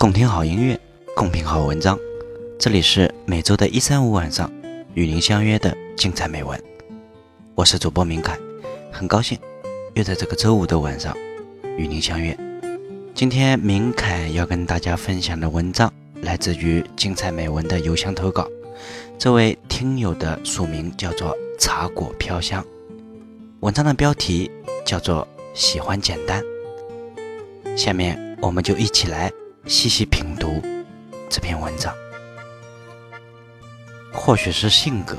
共听好音乐，共品好文章。这里是每周的一三五晚上与您相约的精彩美文。我是主播明凯，很高兴又在这个周五的晚上与您相约。今天明凯要跟大家分享的文章来自于精彩美文的邮箱投稿。这位听友的署名叫做茶果飘香，文章的标题叫做喜欢简单。下面我们就一起来细细品读这篇文章。或许是性格，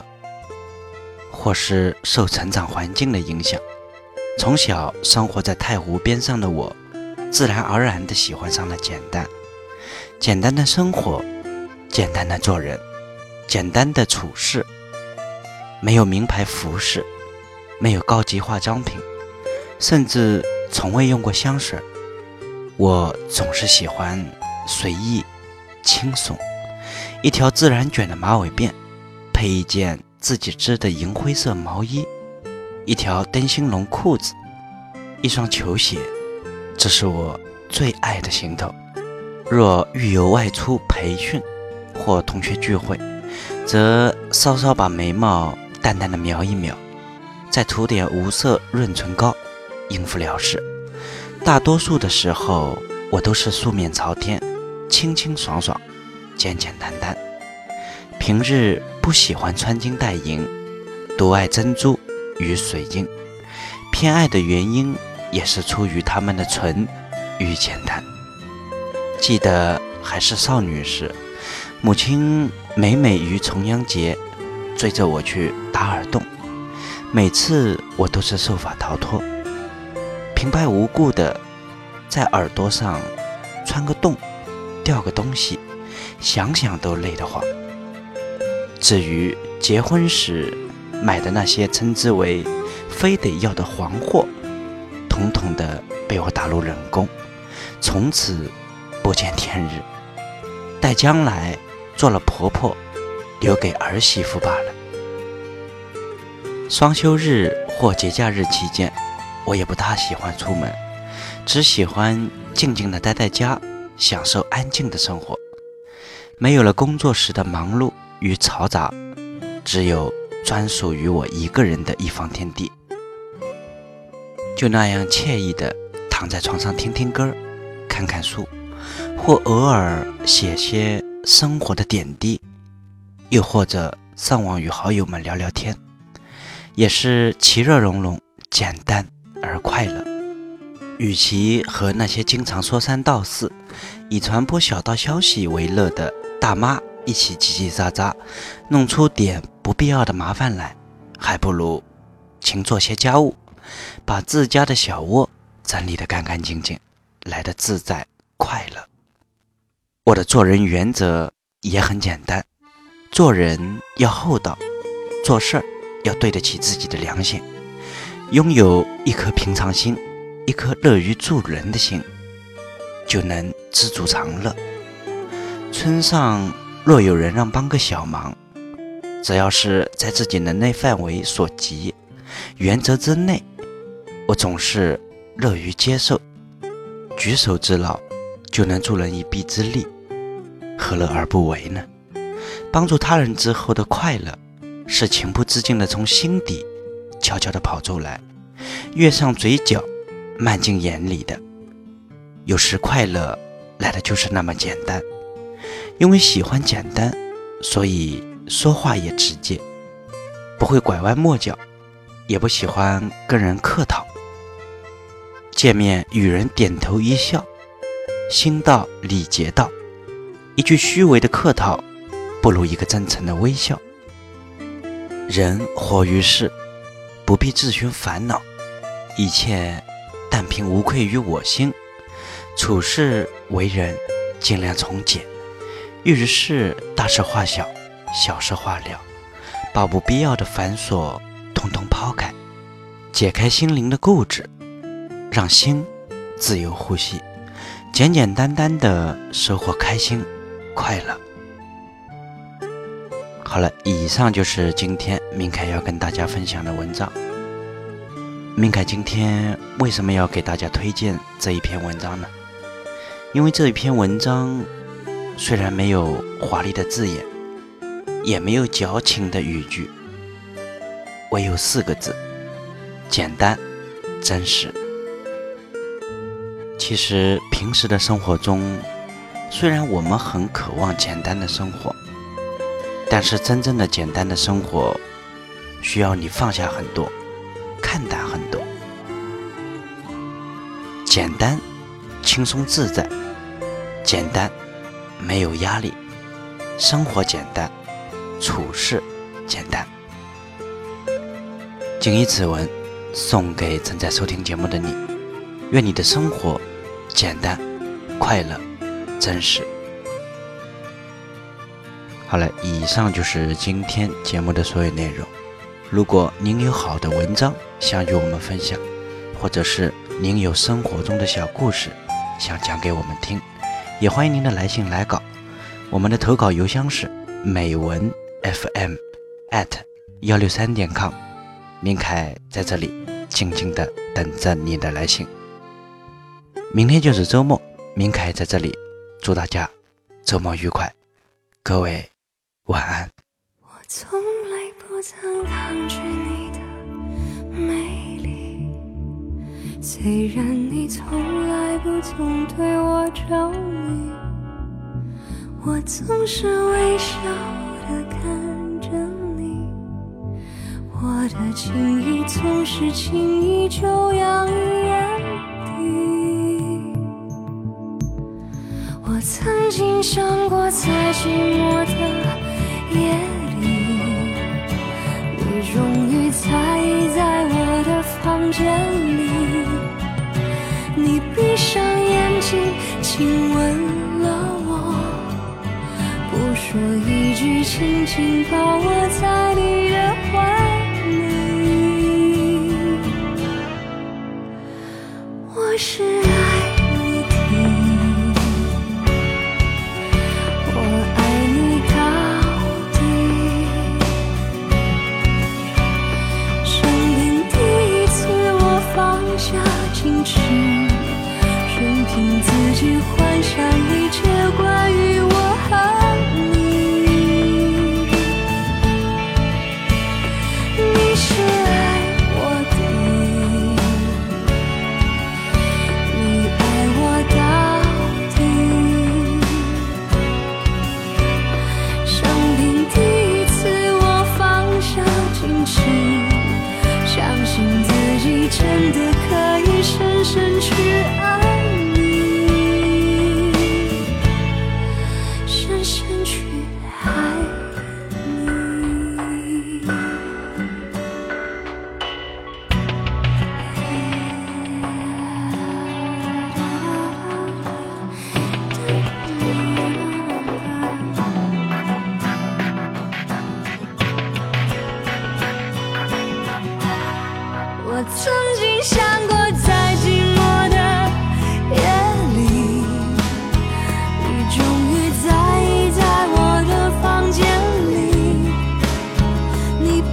或是受成长环境的影响，从小生活在太湖边上的我，自然而然地喜欢上了简单。简单的生活，简单的做人，简单的处事。没有名牌服饰，没有高级化妆品，甚至从未用过香水。我总是喜欢随意、轻松，一条自然卷的马尾辫，配一件自己织的银灰色毛衣，一条灯芯绒裤子，一双球鞋，这是我最爱的行头。若欲有外出培训或同学聚会，则稍稍把眉毛淡淡的描一描，再涂点无色润唇膏，应付了事。大多数的时候，我都是素面朝天，清清爽爽，简简单单。平日不喜欢穿金戴银，独爱珍珠与水晶。偏爱的原因也是出于他们的纯与简单。记得还是少女时，母亲每每于重阳节追着我去打耳洞，每次我都是受法逃脱。平白无故的在耳朵上穿个洞，掉个东西，想想都累得慌。至于结婚时买的那些称之为“非得要的黄货”，统统的被我打入冷宫，从此不见天日。待将来做了婆婆，留给儿媳妇罢了。双休日或节假日期间。我也不大喜欢出门，只喜欢静静的待在家，享受安静的生活。没有了工作时的忙碌与嘈杂，只有专属于我一个人的一方天地。就那样惬意的躺在床上听听歌，看看书，或偶尔写些生活的点滴，又或者上网与好友们聊聊天，也是其乐融融，简单。而快乐，与其和那些经常说三道四、以传播小道消息为乐的大妈一起叽叽喳喳，弄出点不必要的麻烦来，还不如勤做些家务，把自家的小窝整理得干干净净，来得自在快乐。我的做人原则也很简单：做人要厚道，做事儿要对得起自己的良心。拥有一颗平常心，一颗乐于助人的心，就能知足常乐。村上若有人让帮个小忙，只要是在自己能力范围所及、原则之内，我总是乐于接受。举手之劳就能助人一臂之力，何乐而不为呢？帮助他人之后的快乐，是情不自禁的从心底。悄悄地跑出来，跃上嘴角，漫进眼里的。有时快乐来的就是那么简单，因为喜欢简单，所以说话也直接，不会拐弯抹角，也不喜欢跟人客套。见面与人点头一笑，心到礼节到，一句虚伪的客套，不如一个真诚的微笑。人活于世。不必自寻烦恼，一切但凭无愧于我心。处事为人，尽量从简，遇事大事化小，小事化了，把不必要的繁琐统统抛开，解开心灵的固执，让心自由呼吸，简简单单的收获开心快乐。好了，以上就是今天明凯要跟大家分享的文章。明凯今天为什么要给大家推荐这一篇文章呢？因为这一篇文章虽然没有华丽的字眼，也没有矫情的语句，唯有四个字：简单、真实。其实平时的生活中，虽然我们很渴望简单的生活，但是真正的简单的生活，需要你放下很多，看淡很多。简单，轻松自在；简单，没有压力；生活简单，处事简单。谨以此文送给正在收听节目的你，愿你的生活简单、快乐、真实。好了，以上就是今天节目的所有内容。如果您有好的文章想与我们分享，或者是您有生活中的小故事，想讲给我们听，也欢迎您的来信来稿。我们的投稿邮箱是美文 FM at 幺六三点 com。明凯在这里静静的等着你的来信。明天就是周末，明凯在这里祝大家周末愉快，各位晚安。我从来不曾抗拒你的美丽。虽然你从来不曾对我着迷，我总是微笑的看着你，我的情意总是轻易就洋溢眼底。我曾经想过，在寂寞的见你。你闭上眼睛，亲吻了我，不说一句，轻轻抱我在你可以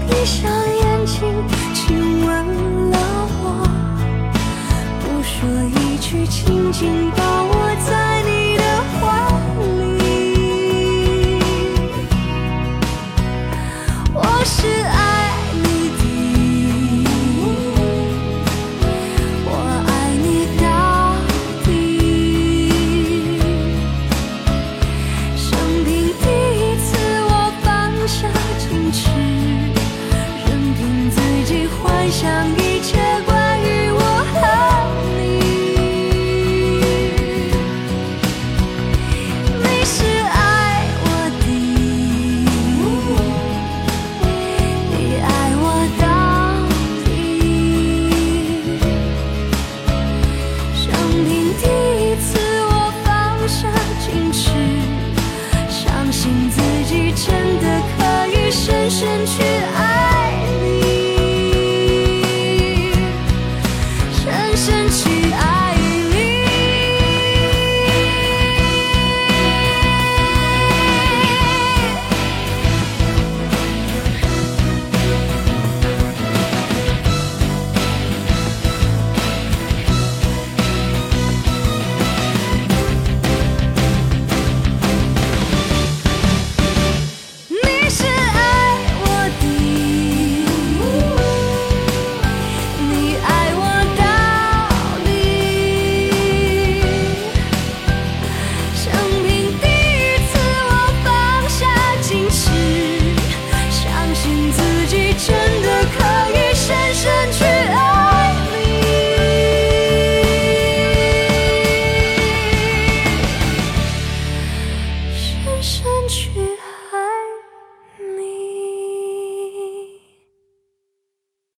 闭上眼睛，亲吻了我，不说一句，紧紧抱我